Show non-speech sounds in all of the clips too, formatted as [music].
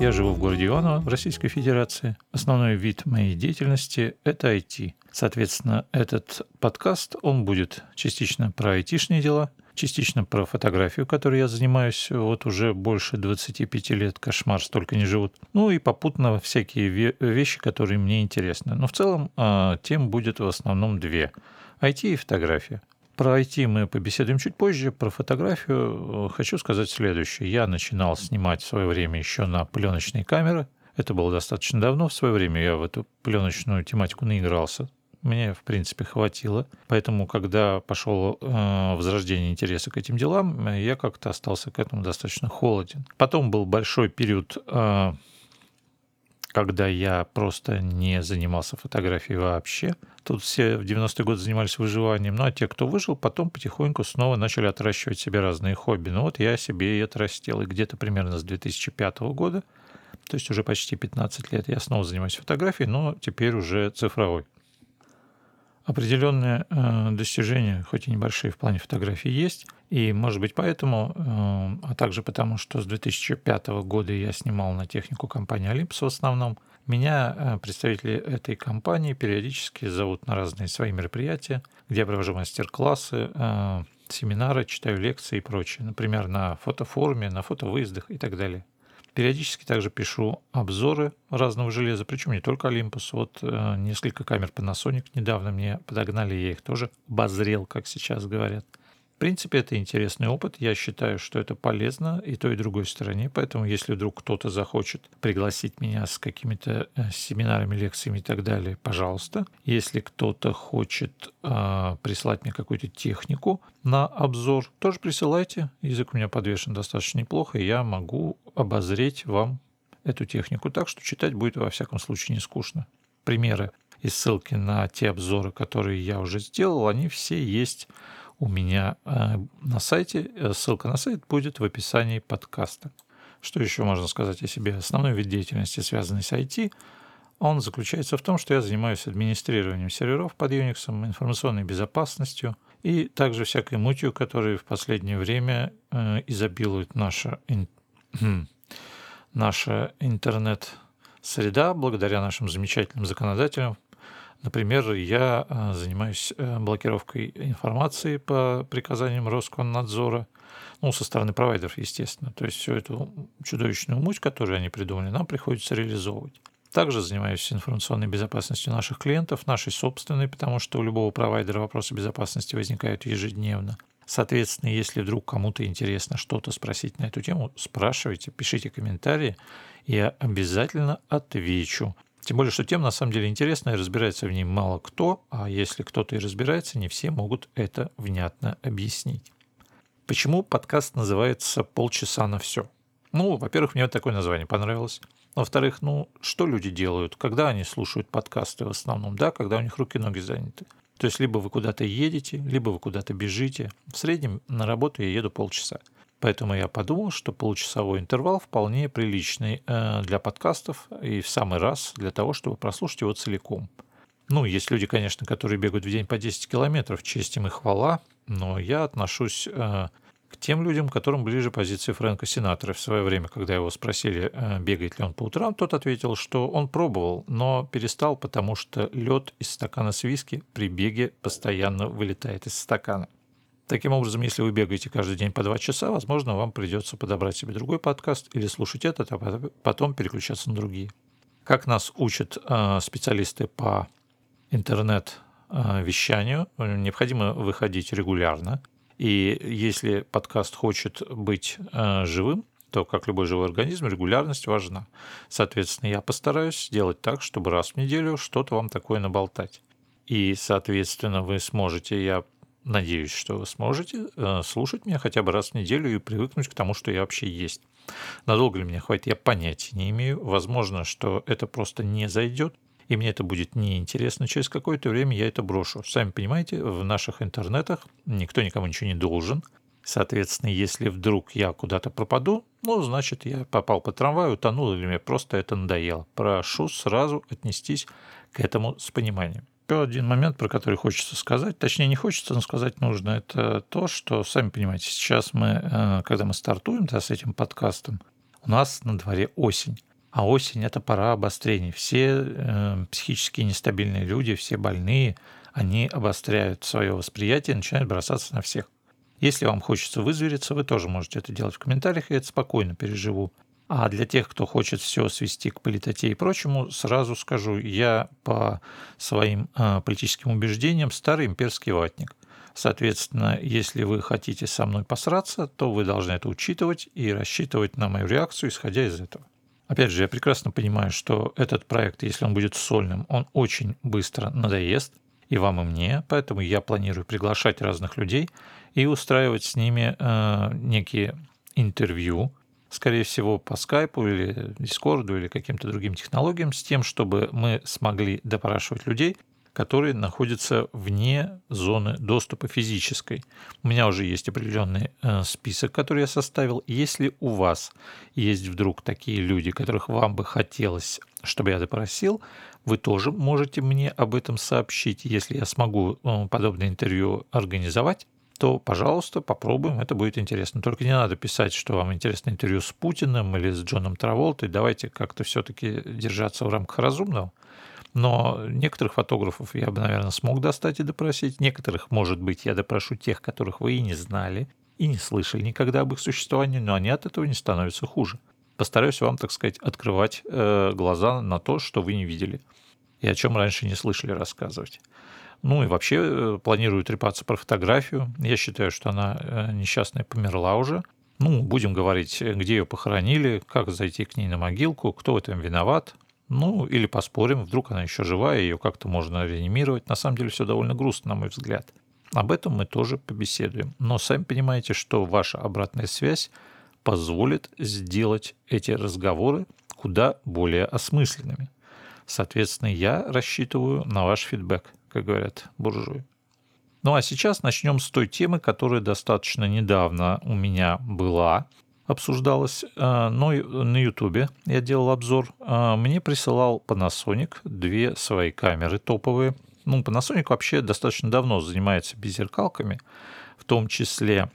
Я живу в городе Иваново в Российской Федерации. Основной вид моей деятельности – это IT. Соответственно, этот подкаст, он будет частично про айтишные дела, частично про фотографию, которой я занимаюсь вот уже больше 25 лет, кошмар, столько не живут. Ну и попутно всякие вещи, которые мне интересны. Но в целом а, тем будет в основном две – IT и фотография. Про IT мы побеседуем чуть позже. Про фотографию хочу сказать следующее. Я начинал снимать в свое время еще на пленочные камеры. Это было достаточно давно. В свое время я в эту пленочную тематику наигрался мне, в принципе, хватило. Поэтому, когда пошел э, возрождение интереса к этим делам, я как-то остался к этому достаточно холоден. Потом был большой период, э, когда я просто не занимался фотографией вообще. Тут все в 90-е годы занимались выживанием. Ну, а те, кто выжил, потом потихоньку снова начали отращивать себе разные хобби. Ну, вот я себе и отрастил. И где-то примерно с 2005 года, то есть уже почти 15 лет, я снова занимаюсь фотографией, но теперь уже цифровой определенные э, достижения, хоть и небольшие в плане фотографии, есть. И, может быть, поэтому, э, а также потому, что с 2005 года я снимал на технику компании Olympus в основном, меня э, представители этой компании периодически зовут на разные свои мероприятия, где я провожу мастер-классы, семинары, читаю лекции и прочее. Например, на фотофоруме, на фотовыездах и так далее. Периодически также пишу обзоры разного железа, причем не только Olympus. Вот э, несколько камер Panasonic недавно мне подогнали, я их тоже обозрел, как сейчас говорят. В принципе, это интересный опыт. Я считаю, что это полезно и той, и другой стороне. Поэтому, если вдруг кто-то захочет пригласить меня с какими-то э, семинарами, лекциями и так далее, пожалуйста. Если кто-то хочет э, прислать мне какую-то технику на обзор, тоже присылайте. Язык у меня подвешен достаточно неплохо, и я могу обозреть вам эту технику так, что читать будет во всяком случае не скучно. Примеры и ссылки на те обзоры, которые я уже сделал, они все есть у меня э, на сайте. Э, ссылка на сайт будет в описании подкаста. Что еще можно сказать о себе? Основной вид деятельности, связанный с IT, он заключается в том, что я занимаюсь администрированием серверов под Unix, информационной безопасностью и также всякой мутью, которая в последнее время э, изобилует наша, ин... наша интернет-среда благодаря нашим замечательным законодателям, Например, я э, занимаюсь э, блокировкой информации по приказаниям Роскомнадзора, ну, со стороны провайдеров, естественно. То есть всю эту чудовищную муть, которую они придумали, нам приходится реализовывать. Также занимаюсь информационной безопасностью наших клиентов, нашей собственной, потому что у любого провайдера вопросы безопасности возникают ежедневно. Соответственно, если вдруг кому-то интересно что-то спросить на эту тему, спрашивайте, пишите комментарии, я обязательно отвечу. Тем более, что тема на самом деле интересная, разбирается в ней мало кто, а если кто-то и разбирается, не все могут это внятно объяснить. Почему подкаст называется «Полчаса на все»? Ну, во-первых, мне такое название понравилось. Во-вторых, ну, что люди делают, когда они слушают подкасты в основном, да, когда у них руки-ноги заняты. То есть либо вы куда-то едете, либо вы куда-то бежите. В среднем на работу я еду полчаса. Поэтому я подумал, что получасовой интервал вполне приличный э, для подкастов и в самый раз для того, чтобы прослушать его целиком. Ну, есть люди, конечно, которые бегают в день по 10 километров, честь им и хвала, но я отношусь э, к тем людям, которым ближе позиции Фрэнка Синатора. В свое время, когда его спросили, э, бегает ли он по утрам, тот ответил, что он пробовал, но перестал, потому что лед из стакана с виски при беге постоянно вылетает из стакана. Таким образом, если вы бегаете каждый день по два часа, возможно, вам придется подобрать себе другой подкаст или слушать этот, а потом переключаться на другие. Как нас учат э, специалисты по интернет-вещанию, необходимо выходить регулярно. И если подкаст хочет быть э, живым, то, как любой живой организм, регулярность важна. Соответственно, я постараюсь сделать так, чтобы раз в неделю что-то вам такое наболтать. И, соответственно, вы сможете, я Надеюсь, что вы сможете э, слушать меня хотя бы раз в неделю и привыкнуть к тому, что я вообще есть. Надолго ли меня хватит, я понятия не имею. Возможно, что это просто не зайдет, и мне это будет неинтересно. Через какое-то время я это брошу. Сами понимаете, в наших интернетах никто никому ничего не должен. Соответственно, если вдруг я куда-то пропаду, ну, значит, я попал по трамваю, утонул, или мне просто это надоело. Прошу сразу отнестись к этому с пониманием. Еще один момент, про который хочется сказать, точнее не хочется, но сказать нужно, это то, что, сами понимаете, сейчас мы, э, когда мы стартуем да, с этим подкастом, у нас на дворе осень. А осень – это пора обострений. Все э, психически нестабильные люди, все больные, они обостряют свое восприятие и начинают бросаться на всех. Если вам хочется вызвериться, вы тоже можете это делать в комментариях, и это спокойно переживу. А для тех, кто хочет все свести к политоте и прочему, сразу скажу, я по своим э, политическим убеждениям старый имперский ватник. Соответственно, если вы хотите со мной посраться, то вы должны это учитывать и рассчитывать на мою реакцию, исходя из этого. Опять же, я прекрасно понимаю, что этот проект, если он будет сольным, он очень быстро надоест и вам, и мне, поэтому я планирую приглашать разных людей и устраивать с ними э, некие интервью, скорее всего, по скайпу или дискорду или каким-то другим технологиям, с тем, чтобы мы смогли допрашивать людей, которые находятся вне зоны доступа физической. У меня уже есть определенный э, список, который я составил. Если у вас есть вдруг такие люди, которых вам бы хотелось, чтобы я допросил, вы тоже можете мне об этом сообщить. Если я смогу э, подобное интервью организовать, то, пожалуйста, попробуем, это будет интересно. Только не надо писать, что вам интересно интервью с Путиным или с Джоном Траволтой. Давайте как-то все-таки держаться в рамках разумного. Но некоторых фотографов я бы, наверное, смог достать и допросить. Некоторых, может быть, я допрошу тех, которых вы и не знали, и не слышали никогда об их существовании, но они от этого не становятся хуже. Постараюсь вам, так сказать, открывать э, глаза на то, что вы не видели и о чем раньше не слышали рассказывать. Ну и вообще э, планирую трепаться про фотографию. Я считаю, что она э, несчастная померла уже. Ну, будем говорить, где ее похоронили, как зайти к ней на могилку, кто в этом виноват. Ну, или поспорим, вдруг она еще живая, ее как-то можно реанимировать. На самом деле все довольно грустно, на мой взгляд. Об этом мы тоже побеседуем. Но сами понимаете, что ваша обратная связь позволит сделать эти разговоры куда более осмысленными. Соответственно, я рассчитываю на ваш фидбэк как говорят буржуи. Ну а сейчас начнем с той темы, которая достаточно недавно у меня была, обсуждалась, э, но на Ютубе я делал обзор. Э, мне присылал Panasonic две свои камеры топовые. Ну, Panasonic вообще достаточно давно занимается беззеркалками, в том числе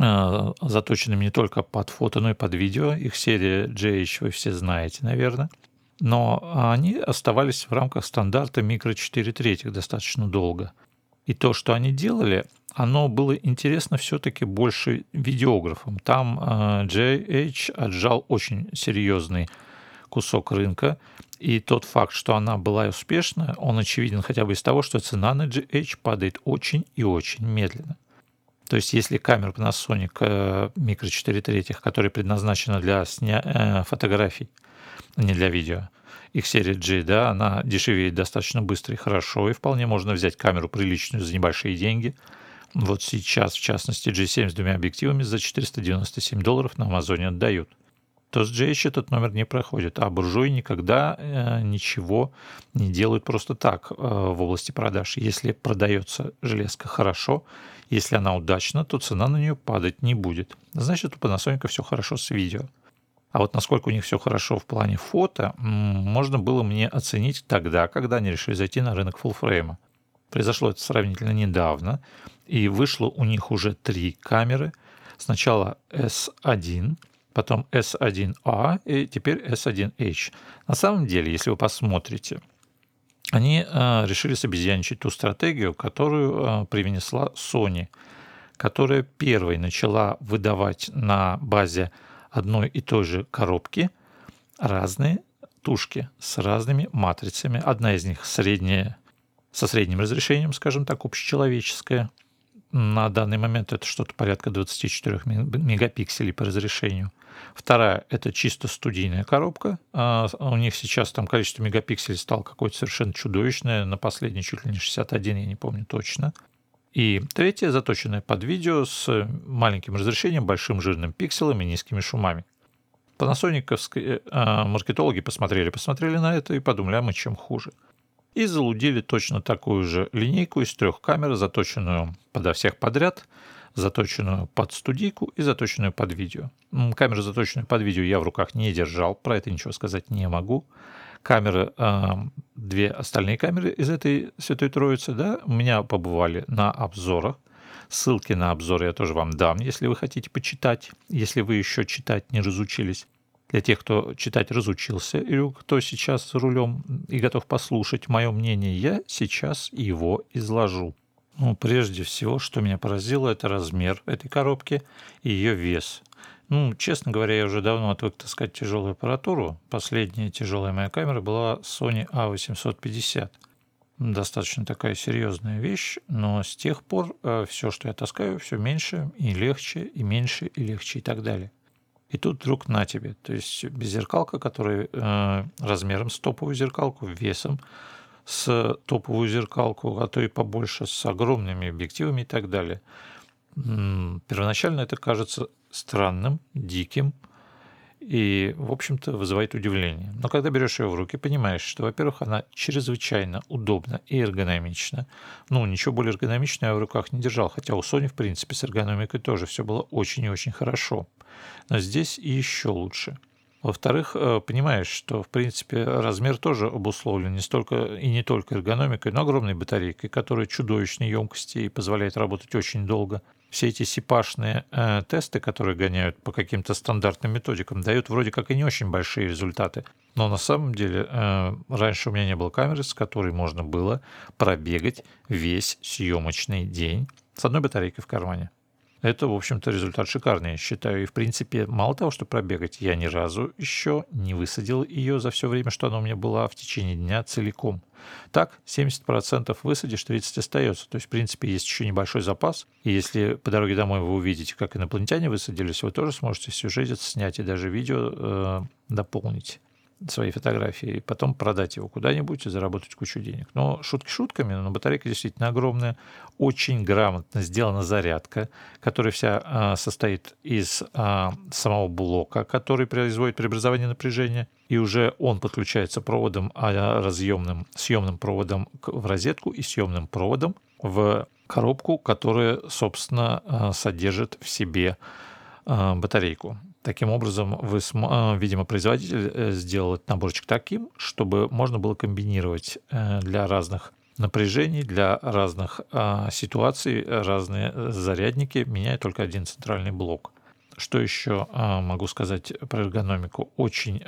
э, заточенными не только под фото, но и под видео. Их серия GH вы все знаете, наверное но они оставались в рамках стандарта микро 4 третьих достаточно долго. И то, что они делали, оно было интересно все-таки больше видеографам. Там JH а, отжал очень серьезный кусок рынка, и тот факт, что она была успешна, он очевиден хотя бы из того, что цена на GH падает очень и очень медленно. То есть если камера Panasonic э, микро 4 третьих, которая предназначена для сня... Э, фотографий, не для видео. Их серия G, да, она дешевеет достаточно быстро и хорошо, и вполне можно взять камеру приличную за небольшие деньги. Вот сейчас, в частности, G7 с двумя объективами за 497 долларов на Амазоне отдают. То с GH этот номер не проходит, а буржуи никогда э, ничего не делают просто так э, в области продаж. Если продается железка хорошо, если она удачна, то цена на нее падать не будет. Значит, у Panasonic все хорошо с видео. А вот насколько у них все хорошо в плане фото, можно было мне оценить тогда, когда они решили зайти на рынок фуллфрейма. Произошло это сравнительно недавно, и вышло у них уже три камеры. Сначала S1, потом S1A и теперь S1H. На самом деле, если вы посмотрите, они э, решили собезьяничать ту стратегию, которую э, привнесла Sony, которая первой начала выдавать на базе одной и той же коробки разные тушки с разными матрицами. Одна из них средняя, со средним разрешением, скажем так, общечеловеческая. На данный момент это что-то порядка 24 мегапикселей по разрешению. Вторая – это чисто студийная коробка. А у них сейчас там количество мегапикселей стало какое-то совершенно чудовищное. На последней чуть ли не 61, я не помню точно. И третье, заточенное под видео с маленьким разрешением, большим жирным пикселом и низкими шумами. Панасониковские э, маркетологи посмотрели, посмотрели на это и подумали, а мы чем хуже. И залудили точно такую же линейку из трех камер, заточенную подо всех подряд, заточенную под студийку и заточенную под видео. Камеру, заточенную под видео, я в руках не держал, про это ничего сказать не могу камеры, две остальные камеры из этой Святой Троицы, да, у меня побывали на обзорах. Ссылки на обзоры я тоже вам дам, если вы хотите почитать, если вы еще читать не разучились. Для тех, кто читать разучился, или кто сейчас за рулем и готов послушать мое мнение, я сейчас его изложу. Ну, прежде всего, что меня поразило, это размер этой коробки и ее вес. Ну, честно говоря, я уже давно отвык таскать тяжелую аппаратуру. Последняя тяжелая моя камера была Sony A850. Достаточно такая серьезная вещь, но с тех пор э, все, что я таскаю, все меньше и легче, и меньше, и легче, и так далее. И тут вдруг на тебе. То есть беззеркалка, которая э, размером с топовую зеркалку, весом с топовую зеркалку, а то и побольше, с огромными объективами и так далее. Первоначально это кажется странным, диким и, в общем-то, вызывает удивление. Но когда берешь ее в руки, понимаешь, что, во-первых, она чрезвычайно удобна и эргономична. Ну, ничего более эргономичного я в руках не держал, хотя у Sony, в принципе, с эргономикой тоже все было очень и очень хорошо. Но здесь еще лучше – во-вторых, э, понимаешь, что, в принципе, размер тоже обусловлен не столько и не только эргономикой, но огромной батарейкой, которая чудовищной емкости и позволяет работать очень долго. Все эти сипашные э, тесты, которые гоняют по каким-то стандартным методикам, дают вроде как и не очень большие результаты. Но на самом деле э, раньше у меня не было камеры, с которой можно было пробегать весь съемочный день с одной батарейкой в кармане. Это, в общем-то, результат шикарный, я считаю. И, в принципе, мало того, что пробегать, я ни разу еще не высадил ее за все время, что она у меня была в течение дня целиком. Так, 70% высадишь, 30% остается. То есть, в принципе, есть еще небольшой запас. И если по дороге домой вы увидите, как инопланетяне высадились, вы тоже сможете сюжет снять и даже видео э, дополнить свои фотографии, и потом продать его куда-нибудь и заработать кучу денег. Но шутки шутками, но батарейка действительно огромная, очень грамотно сделана зарядка, которая вся а, состоит из а, самого блока, который производит преобразование напряжения, и уже он подключается проводом а, разъемным, съемным проводом в розетку и съемным проводом в коробку, которая, собственно, а, содержит в себе а, батарейку. Таким образом, вы, а, видимо, производитель э, сделал наборчик таким, чтобы можно было комбинировать э, для разных напряжений, для разных а, ситуаций разные зарядники, меняя только один центральный блок. Что еще а, могу сказать про эргономику? Очень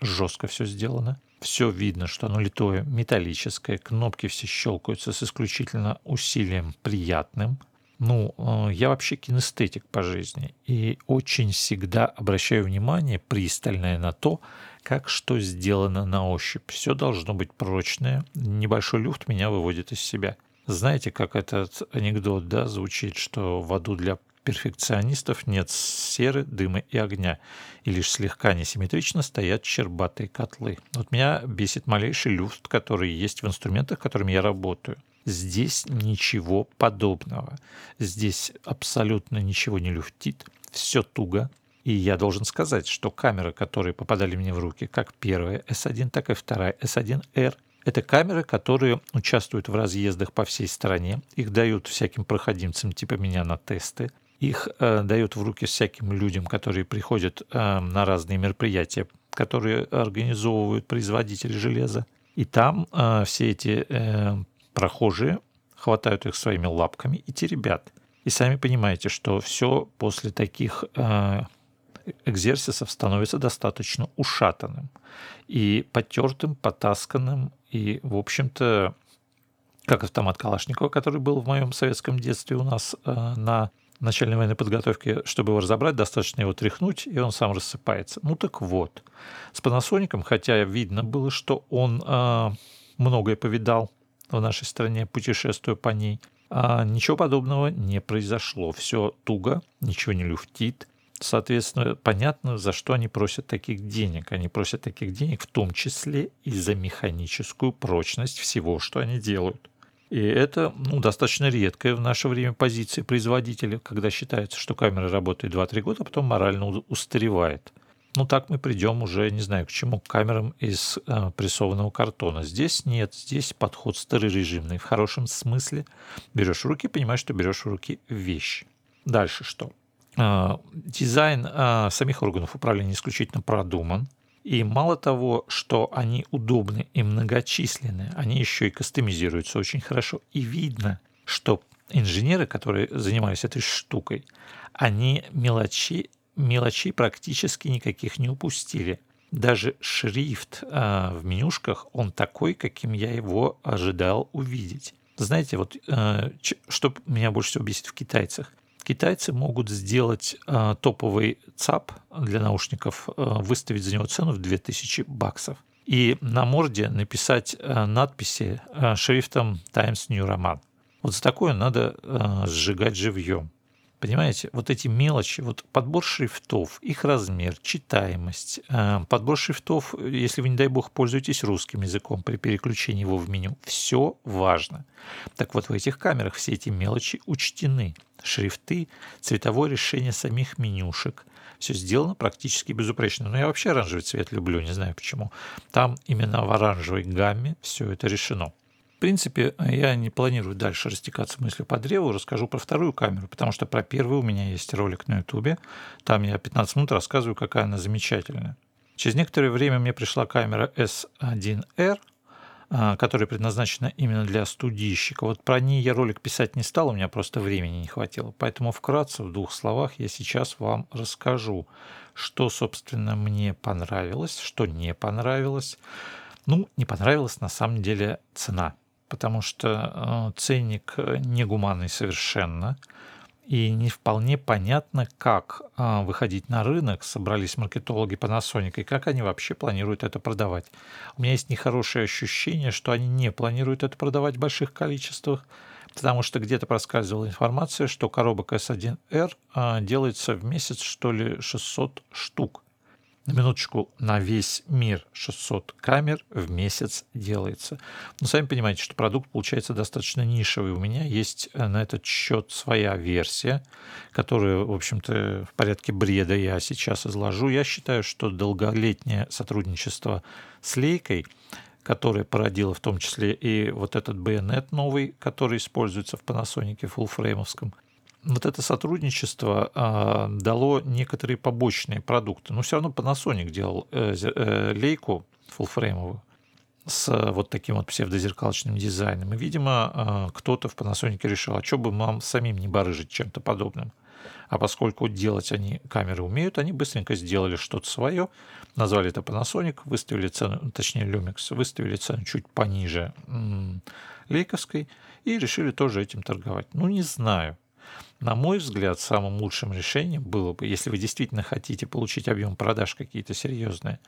жестко все сделано. Все видно, что оно литое, металлическое, кнопки все щелкаются с исключительно усилием приятным – ну, э, я вообще кинестетик по жизни и очень всегда обращаю внимание пристальное на то, как что сделано на ощупь. Все должно быть прочное. Небольшой люфт меня выводит из себя. Знаете, как этот анекдот да, звучит, что в аду для перфекционистов нет серы, дыма и огня, и лишь слегка несимметрично стоят щербатые котлы. Вот меня бесит малейший люфт, который есть в инструментах, которыми я работаю. Здесь ничего подобного. Здесь абсолютно ничего не люфтит, все туго. И я должен сказать, что камеры, которые попадали мне в руки, как первая S1, так и вторая S1R, это камеры, которые участвуют в разъездах по всей стране. Их дают всяким проходимцам типа меня на тесты. Их э, дают в руки всяким людям, которые приходят э, на разные мероприятия, которые организовывают производители железа. И там э, все эти э, прохожие хватают их своими лапками и теребят. И сами понимаете, что все после таких э, экзерсисов становится достаточно ушатанным и потертым, потасканным, и, в общем-то, как автомат Калашникова, который был в моем советском детстве у нас э, на начальной военной подготовке, чтобы его разобрать, достаточно его тряхнуть, и он сам рассыпается. Ну так вот, с Panasonic, хотя видно было, что он э, многое повидал, в нашей стране, путешествуя по ней. А ничего подобного не произошло. Все туго, ничего не люфтит. Соответственно, понятно, за что они просят таких денег. Они просят таких денег в том числе и за механическую прочность всего, что они делают. И это ну, достаточно редкая в наше время позиция производителя, когда считается, что камера работает 2-3 года, а потом морально устаревает. Ну, так мы придем уже, не знаю, к чему, к камерам из э, прессованного картона. Здесь нет, здесь подход старорежимный, в хорошем смысле. Берешь руки, понимаешь, что берешь в руки вещь. Дальше что? Э, дизайн э, самих органов управления исключительно продуман. И мало того, что они удобны и многочисленны, они еще и кастомизируются очень хорошо. И видно, что инженеры, которые занимались этой штукой, они мелочи, мелочей практически никаких не упустили. Даже шрифт э, в менюшках, он такой, каким я его ожидал увидеть. Знаете, вот э, что меня больше всего бесит в китайцах? Китайцы могут сделать э, топовый ЦАП для наушников, э, выставить за него цену в 2000 баксов и на морде написать э, надписи э, шрифтом Times New Roman. Вот за такое надо э, сжигать живьем. Понимаете, вот эти мелочи, вот подбор шрифтов, их размер, читаемость, э, подбор шрифтов, если вы, не дай бог, пользуетесь русским языком при переключении его в меню, все важно. Так вот, в этих камерах все эти мелочи учтены. Шрифты, цветовое решение самих менюшек, все сделано практически безупречно. Но я вообще оранжевый цвет люблю, не знаю почему. Там именно в оранжевой гамме все это решено. В принципе, я не планирую дальше растекаться мыслью по древу, расскажу про вторую камеру, потому что про первую у меня есть ролик на ютубе, там я 15 минут рассказываю, какая она замечательная. Через некоторое время мне пришла камера S1R, а, которая предназначена именно для студийщика. Вот про ней я ролик писать не стал, у меня просто времени не хватило. Поэтому вкратце, в двух словах, я сейчас вам расскажу, что, собственно, мне понравилось, что не понравилось. Ну, не понравилась на самом деле цена – потому что э, ценник э, негуманный совершенно, и не вполне понятно, как э, выходить на рынок, собрались маркетологи Panasonic, и как они вообще планируют это продавать. У меня есть нехорошее ощущение, что они не планируют это продавать в больших количествах, потому что где-то проскальзывала информация, что коробок S1R делается в месяц, что ли, 600 штук на минуточку, на весь мир 600 камер в месяц делается. Но сами понимаете, что продукт получается достаточно нишевый. У меня есть э, на этот счет своя версия, которую, в общем-то, в порядке бреда я сейчас изложу. Я считаю, что долголетнее сотрудничество с Лейкой которое породило в том числе и вот этот байонет новый, который используется в Panasonic фуллфреймовском, вот это сотрудничество э, дало некоторые побочные продукты. Но все равно Panasonic делал э, э, лейку фуллфреймовую с вот таким вот псевдозеркалочным дизайном. И, видимо, э, кто-то в Panasonic решил, а что бы нам самим не барыжить чем-то подобным. А поскольку делать они камеры умеют, они быстренько сделали что-то свое, назвали это Panasonic, выставили цену, точнее Lumix, выставили цену чуть пониже лейковской и решили тоже этим торговать. Ну, не знаю. На мой взгляд, самым лучшим решением было бы, если вы действительно хотите получить объем продаж какие-то серьезные,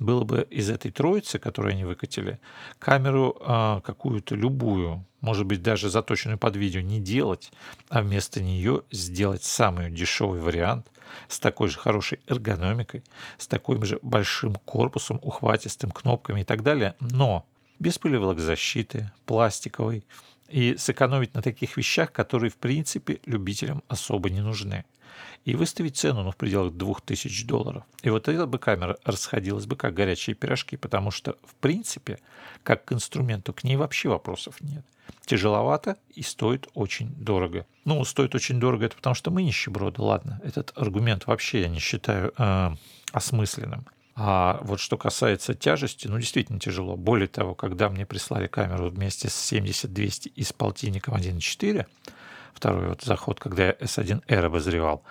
было бы из этой троицы, которую они выкатили, камеру а, какую-то любую, может быть, даже заточенную под видео, не делать, а вместо нее сделать самый дешевый вариант с такой же хорошей эргономикой, с таким же большим корпусом, ухватистым, кнопками и так далее, но без пылевых защиты, пластиковой, и сэкономить на таких вещах, которые, в принципе, любителям особо не нужны. И выставить цену ну, в пределах 2000 долларов. И вот эта бы камера расходилась бы как горячие пирожки, потому что, в принципе, как к инструменту, к ней вообще вопросов нет. Тяжеловато и стоит очень дорого. Ну, стоит очень дорого, это потому что мы нищеброды, ладно. Этот аргумент вообще я не считаю э, осмысленным. А вот что касается тяжести, ну действительно тяжело. Более того, когда мне прислали камеру вместе с 70-200 и с полтинником 1.4, второй вот заход, когда я S1R обозревал,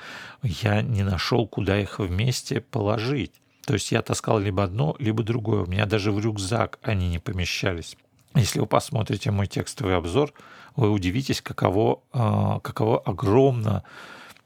я не нашел, куда их вместе положить. То есть я таскал либо одно, либо другое. У меня даже в рюкзак они не помещались. Если вы посмотрите мой текстовый обзор, вы удивитесь, каково, а, каково огромно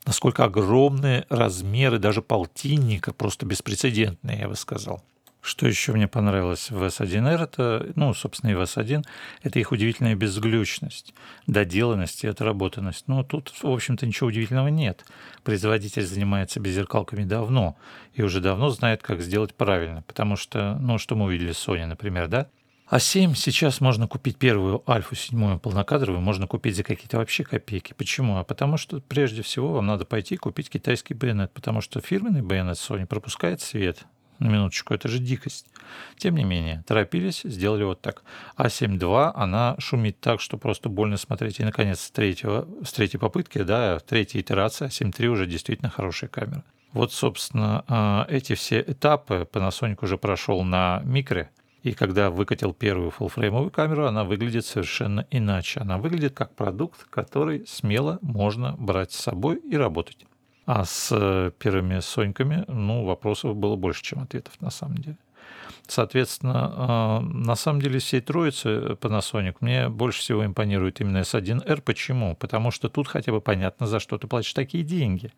насколько огромные размеры даже полтинника, просто беспрецедентные, я бы сказал. Что еще мне понравилось в S1R, это, ну, собственно, и в S1, это их удивительная безглючность, доделанность и отработанность. Но тут, в общем-то, ничего удивительного нет. Производитель занимается беззеркалками давно и уже давно знает, как сделать правильно. Потому что, ну, что мы увидели с Sony, например, да? А 7 сейчас можно купить первую альфу седьмую полнокадровую, можно купить за какие-то вообще копейки. Почему? А потому что прежде всего вам надо пойти купить китайский байонет, потому что фирменный байонет Sony пропускает свет. На минуточку, это же дикость. Тем не менее, торопились, сделали вот так. А 7.2, она шумит так, что просто больно смотреть. И, наконец, с, третьего, с третьей попытки, да, третья итерация, 7.3 уже действительно хорошая камера. Вот, собственно, а, эти все этапы Panasonic уже прошел на микре – И когда выкатил первую фуллфреймовую камеру, она выглядит совершенно иначе. Она выглядит как продукт, который смело можно брать с собой и работать. А с э, первыми Соньками, ну, вопросов было больше, чем ответов на самом деле. Соответственно, а, на самом деле всей троицы Panasonic мне больше всего импонирует именно S1R. Почему? Потому что тут хотя бы понятно, за что ты платишь такие деньги.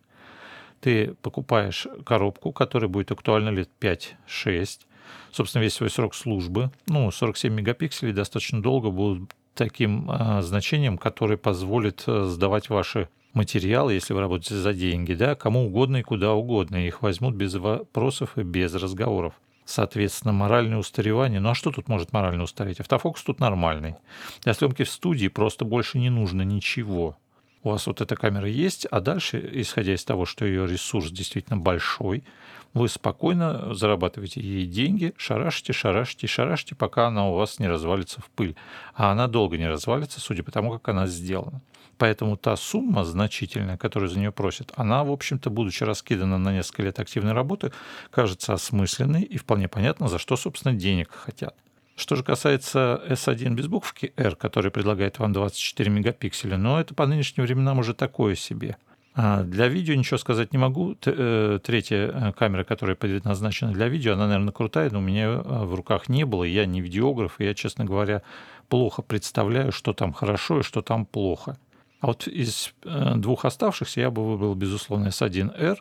Ты покупаешь коробку, которая будет актуальна лет 5-6. Собственно, весь свой срок службы, ну, 47 мегапикселей достаточно долго будут таким а, значением, которое позволит а, сдавать ваши материалы, если вы работаете за деньги, да, кому угодно и куда угодно. Их возьмут без вопросов и без разговоров. Соответственно, моральное устаревание. Ну а что тут может морально устареть? Автофокус тут нормальный. Для съемки в студии просто больше не нужно ничего. У вас вот эта камера есть, а дальше, исходя из того, что ее ресурс действительно большой, вы спокойно зарабатываете ей деньги, шарашите, шарашите, шарашите, пока она у вас не развалится в пыль. А она долго не развалится, судя по тому, как она сделана. Поэтому та сумма значительная, которую за нее просят, она, в общем-то, будучи раскидана на несколько лет активной работы, кажется осмысленной и вполне понятно, за что, собственно, денег хотят. Что же касается S1 без буквки R, который предлагает вам 24 мегапикселя, но это по нынешним временам уже такое себе. А для видео ничего сказать не могу. Э, третья э, камера, которая предназначена для видео, она, наверное, крутая, но у меня э, в руках не было. Я не видеограф, и я, честно говоря, плохо представляю, что там хорошо и что там плохо. А вот из двух оставшихся я бы выбрал, безусловно, S1R,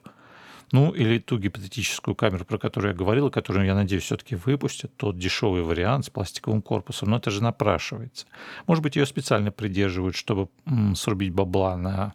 ну или ту гипотетическую камеру, про которую я говорил, которую, я надеюсь, все-таки выпустят, тот дешевый вариант с пластиковым корпусом, но это же напрашивается. Может быть, ее специально придерживают, чтобы срубить бабла на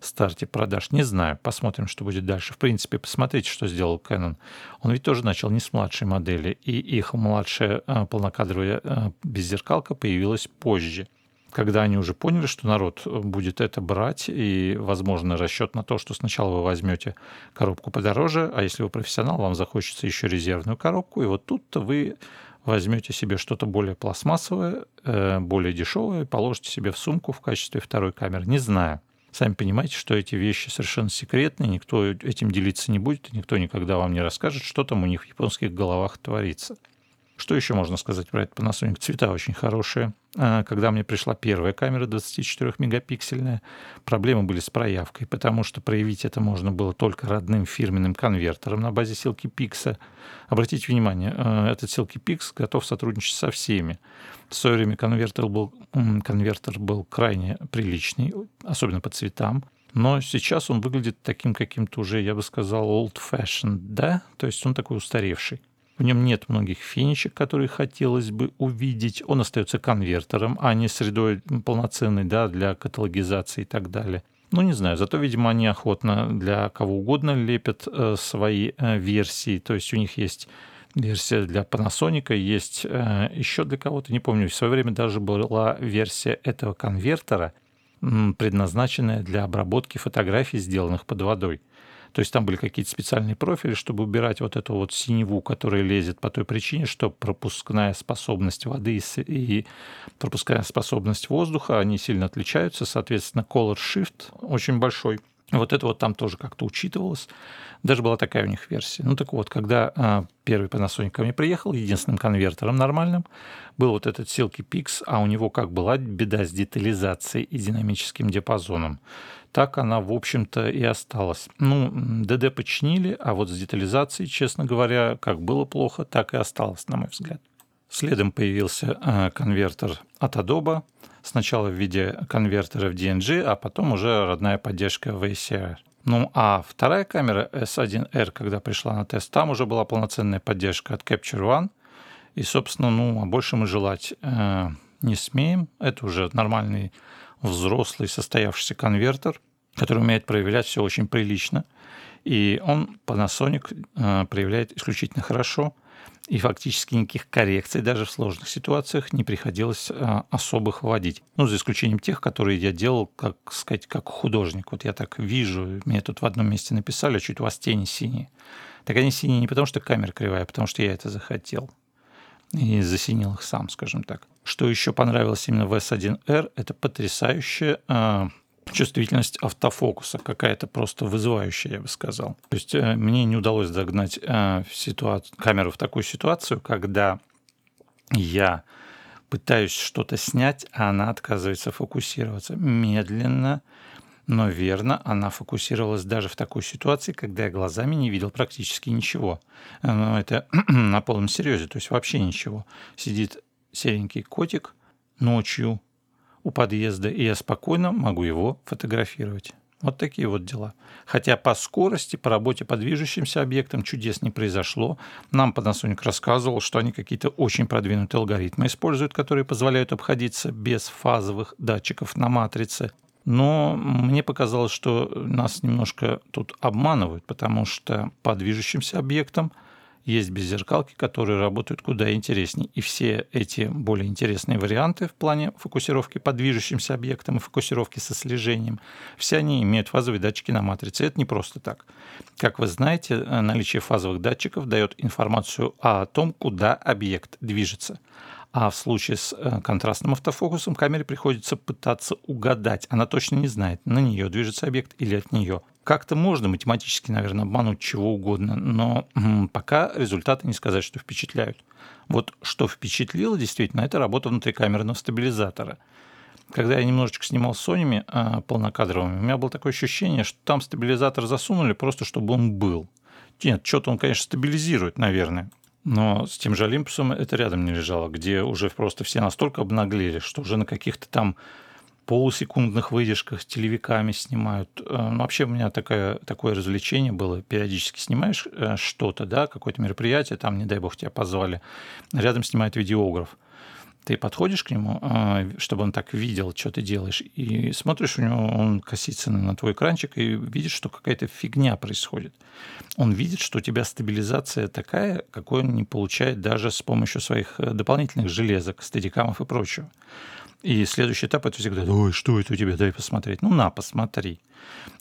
старте продаж. Не знаю, посмотрим, что будет дальше. В принципе, посмотрите, что сделал Canon. Он ведь тоже начал не с младшей модели, и их младшая э, полнокадровая э, беззеркалка появилась позже когда они уже поняли, что народ будет это брать, и, возможно, расчет на то, что сначала вы возьмете коробку подороже, а если вы профессионал, вам захочется еще резервную коробку, и вот тут-то вы возьмете себе что-то более пластмассовое, э, более дешевое, положите себе в сумку в качестве второй камеры. Не знаю. Сами понимаете, что эти вещи совершенно секретные, никто этим делиться не будет, никто никогда вам не расскажет, что там у них в японских головах творится. Что еще можно сказать про этот Panasonic? Цвета очень хорошие. А, когда мне пришла первая камера 24-мегапиксельная, проблемы были с проявкой, потому что проявить это можно было только родным фирменным конвертером на базе силки Pix. Обратите внимание, а, этот силки Pix готов сотрудничать со всеми. В свое время конвертер был, конвертер был крайне приличный, особенно по цветам. Но сейчас он выглядит таким каким-то уже, я бы сказал, old-fashioned, да? То есть он такой устаревший. В нем нет многих финичек, которые хотелось бы увидеть. Он остается конвертером, а не средой полноценной да, для каталогизации и так далее. Ну, не знаю, зато, видимо, они охотно для кого угодно лепят э, свои э, версии. То есть у них есть версия для Panasonic, есть э, еще для кого-то, не помню, в свое время даже была версия этого конвертера, предназначенная для обработки фотографий, сделанных под водой. То есть там были какие-то специальные профили, чтобы убирать вот эту вот синеву, которая лезет по той причине, что пропускная способность воды и пропускная способность воздуха, они сильно отличаются. Соответственно, color shift очень большой. Вот это вот там тоже как-то учитывалось. Даже была такая у них версия. Ну так вот, когда а, первый Panasonic ко мне приехал, единственным конвертером нормальным был вот этот Silky Pix, а у него как была беда с детализацией и динамическим диапазоном, так она, в общем-то, и осталась. Ну, ДД починили, а вот с детализацией, честно говоря, как было плохо, так и осталось, на мой взгляд. Следом появился э, конвертер от Adobe, сначала в виде конвертера в DNG, а потом уже родная поддержка в ACR. Ну а вторая камера S1R, когда пришла на тест, там уже была полноценная поддержка от Capture One. И, собственно, ну, а больше мы желать э, не смеем. Это уже нормальный взрослый состоявшийся конвертер, который умеет проявлять все очень прилично. И он Panasonic э, проявляет исключительно хорошо – и фактически никаких коррекций даже в сложных ситуациях не приходилось а, особых вводить. Ну, за исключением тех, которые я делал, как сказать, как художник. Вот я так вижу, мне тут в одном месте написали, чуть у вас тени синие. Так они синие не потому, что камера кривая, а потому что я это захотел. И засинил их сам, скажем так. Что еще понравилось именно в S1R, это потрясающая а, чувствительность автофокуса какая-то просто вызывающая, я бы сказал. То есть э, мне не удалось загнать э, ситуацию, камеру в такую ситуацию, когда я пытаюсь что-то снять, а она отказывается фокусироваться. Медленно, но верно, она фокусировалась даже в такой ситуации, когда я глазами не видел практически ничего. Но это [clears throat] на полном серьезе, то есть вообще ничего. Сидит серенький котик ночью у подъезда, и я спокойно могу его фотографировать. Вот такие вот дела. Хотя по скорости, по работе по движущимся объектам чудес не произошло. Нам Panasonic рассказывал, что они какие-то очень продвинутые алгоритмы используют, которые позволяют обходиться без фазовых датчиков на матрице. Но мне показалось, что нас немножко тут обманывают, потому что по движущимся объектам – есть беззеркалки, которые работают куда интереснее. И все эти более интересные варианты в плане фокусировки по движущимся объектам и фокусировки со слежением, все они имеют фазовые датчики на матрице. Это не просто так. Как вы знаете, наличие фазовых датчиков дает информацию о том, куда объект движется. А в случае с э, контрастным автофокусом камере приходится пытаться угадать. Она точно не знает, на нее движется объект или от нее. Как-то можно математически, наверное, обмануть чего угодно, но пока результаты не сказать, что впечатляют. Вот что впечатлило действительно, это работа внутрикамерного стабилизатора. Когда я немножечко снимал с Sony э, полнокадровыми, у меня было такое ощущение, что там стабилизатор засунули просто, чтобы он был. Нет, что-то он, конечно, стабилизирует, наверное. Но с тем же Олимпусом это рядом не лежало, где уже просто все настолько обнаглели, что уже на каких-то там полусекундных выдержках с телевиками снимают. Э, ну, вообще у меня такое, такое развлечение было. Периодически снимаешь э, что-то, да, какое-то мероприятие, там, не дай бог, тебя позвали. Рядом снимает видеограф ты подходишь к нему, а, чтобы он так видел, что ты делаешь, и смотришь, у него он косится на твой экранчик и видишь, что какая-то фигня происходит. Он видит, что у тебя стабилизация такая, какой он не получает даже с помощью своих э, дополнительных железок, стадикамов и прочего. И следующий этап это всегда, ой, что это у тебя, дай посмотреть. Ну, на, посмотри.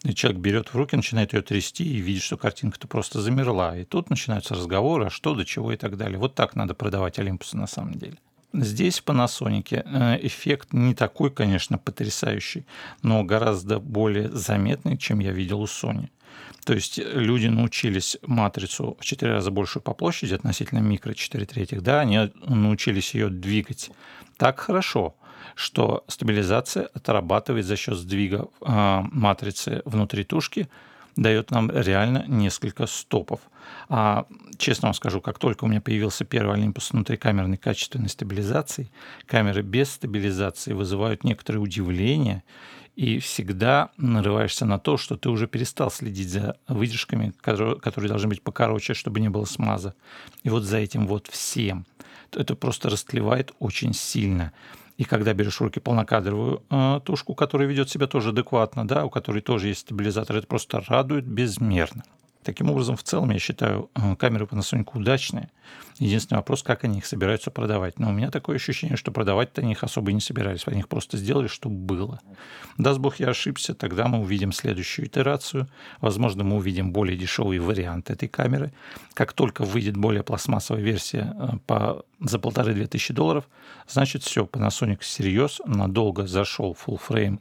И человек берет в руки, начинает ее трясти и видит, что картинка-то просто замерла. И тут начинаются разговоры, а что, до чего и так далее. Вот так надо продавать Олимпусы на самом деле. Здесь в Panasonic э, эффект не такой, конечно, потрясающий, но гораздо более заметный, чем я видел у Sony. То есть люди научились матрицу в 4 раза большую по площади относительно микро 4 третьих, да, они научились ее двигать так хорошо, что стабилизация отрабатывает за счет сдвига э, матрицы внутри тушки – дает нам реально несколько стопов. А честно вам скажу, как только у меня появился первый Олимпус внутрикамерной качественной стабилизации, камеры без стабилизации вызывают некоторое удивление, и всегда нарываешься на то, что ты уже перестал следить за выдержками, которые должны быть покороче, чтобы не было смаза. И вот за этим вот всем. Это просто растлевает очень сильно. И когда берешь в руки полнокадровую э, тушку, которая ведет себя тоже адекватно, да, у которой тоже есть стабилизатор, это просто радует безмерно. Таким образом, в целом, я считаю, э, камеры Panasonic удачные. Единственный вопрос, как они их собираются продавать. Но у меня такое ощущение, что продавать-то они их особо и не собирались. Они их просто сделали, чтобы было. Даст бог я ошибся, тогда мы увидим следующую итерацию. Возможно, мы увидим более дешевый вариант этой камеры. Как только выйдет более пластмассовая версия э, по, за полторы-две тысячи долларов, значит все, Panasonic всерьез надолго зашел full frame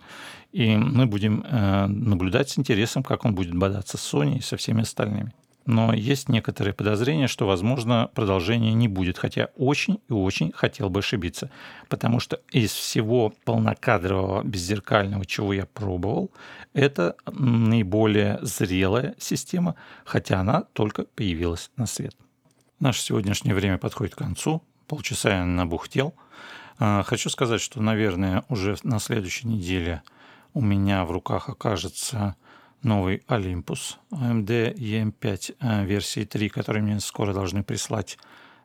и мы будем э, наблюдать с интересом, как он будет бодаться с Sony и со всеми остальными. Но есть некоторые подозрения, что, возможно, продолжения не будет, хотя очень и очень хотел бы ошибиться, потому что из всего полнокадрового беззеркального, чего я пробовал, это наиболее зрелая система, хотя она только появилась на свет. Наше сегодняшнее время подходит к концу. Полчаса я набухтел. А, хочу сказать, что, наверное, уже на следующей неделе – у меня в руках окажется новый Olympus AMD EM5 э, версии 3, который мне скоро должны прислать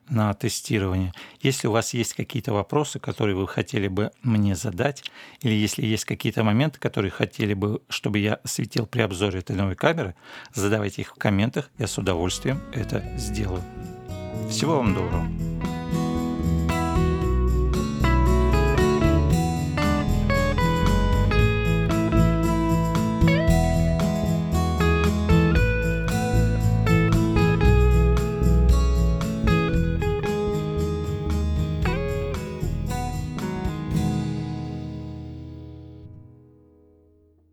на тестирование. Если у вас есть какие-то вопросы, которые вы хотели бы мне задать, или если есть какие-то моменты, которые хотели бы, чтобы я осветил при обзоре этой новой камеры, задавайте их в комментах, я с удовольствием это сделаю. Всего вам доброго.